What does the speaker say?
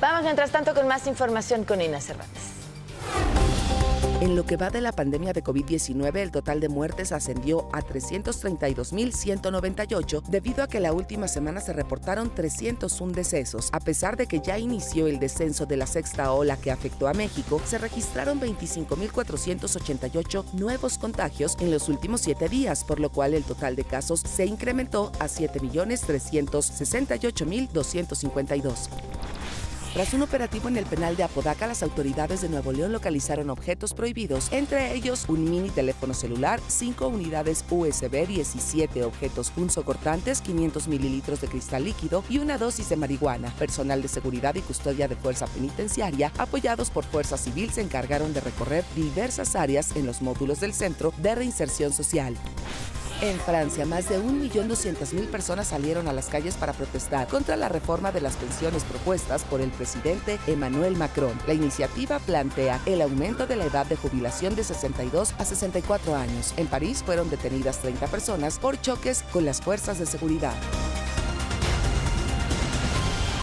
Vamos mientras tanto con más información con Ina Cervantes. En lo que va de la pandemia de COVID-19, el total de muertes ascendió a 332.198 debido a que la última semana se reportaron 301 decesos. A pesar de que ya inició el descenso de la sexta ola que afectó a México, se registraron 25.488 nuevos contagios en los últimos siete días, por lo cual el total de casos se incrementó a 7.368.252. Tras un operativo en el penal de Apodaca, las autoridades de Nuevo León localizaron objetos prohibidos, entre ellos un mini teléfono celular, 5 unidades USB, 17 objetos punzocortantes, 500 mililitros de cristal líquido y una dosis de marihuana. Personal de seguridad y custodia de fuerza penitenciaria, apoyados por Fuerza Civil, se encargaron de recorrer diversas áreas en los módulos del Centro de Reinserción Social. En Francia, más de 1.200.000 personas salieron a las calles para protestar contra la reforma de las pensiones propuestas por el presidente Emmanuel Macron. La iniciativa plantea el aumento de la edad de jubilación de 62 a 64 años. En París fueron detenidas 30 personas por choques con las fuerzas de seguridad.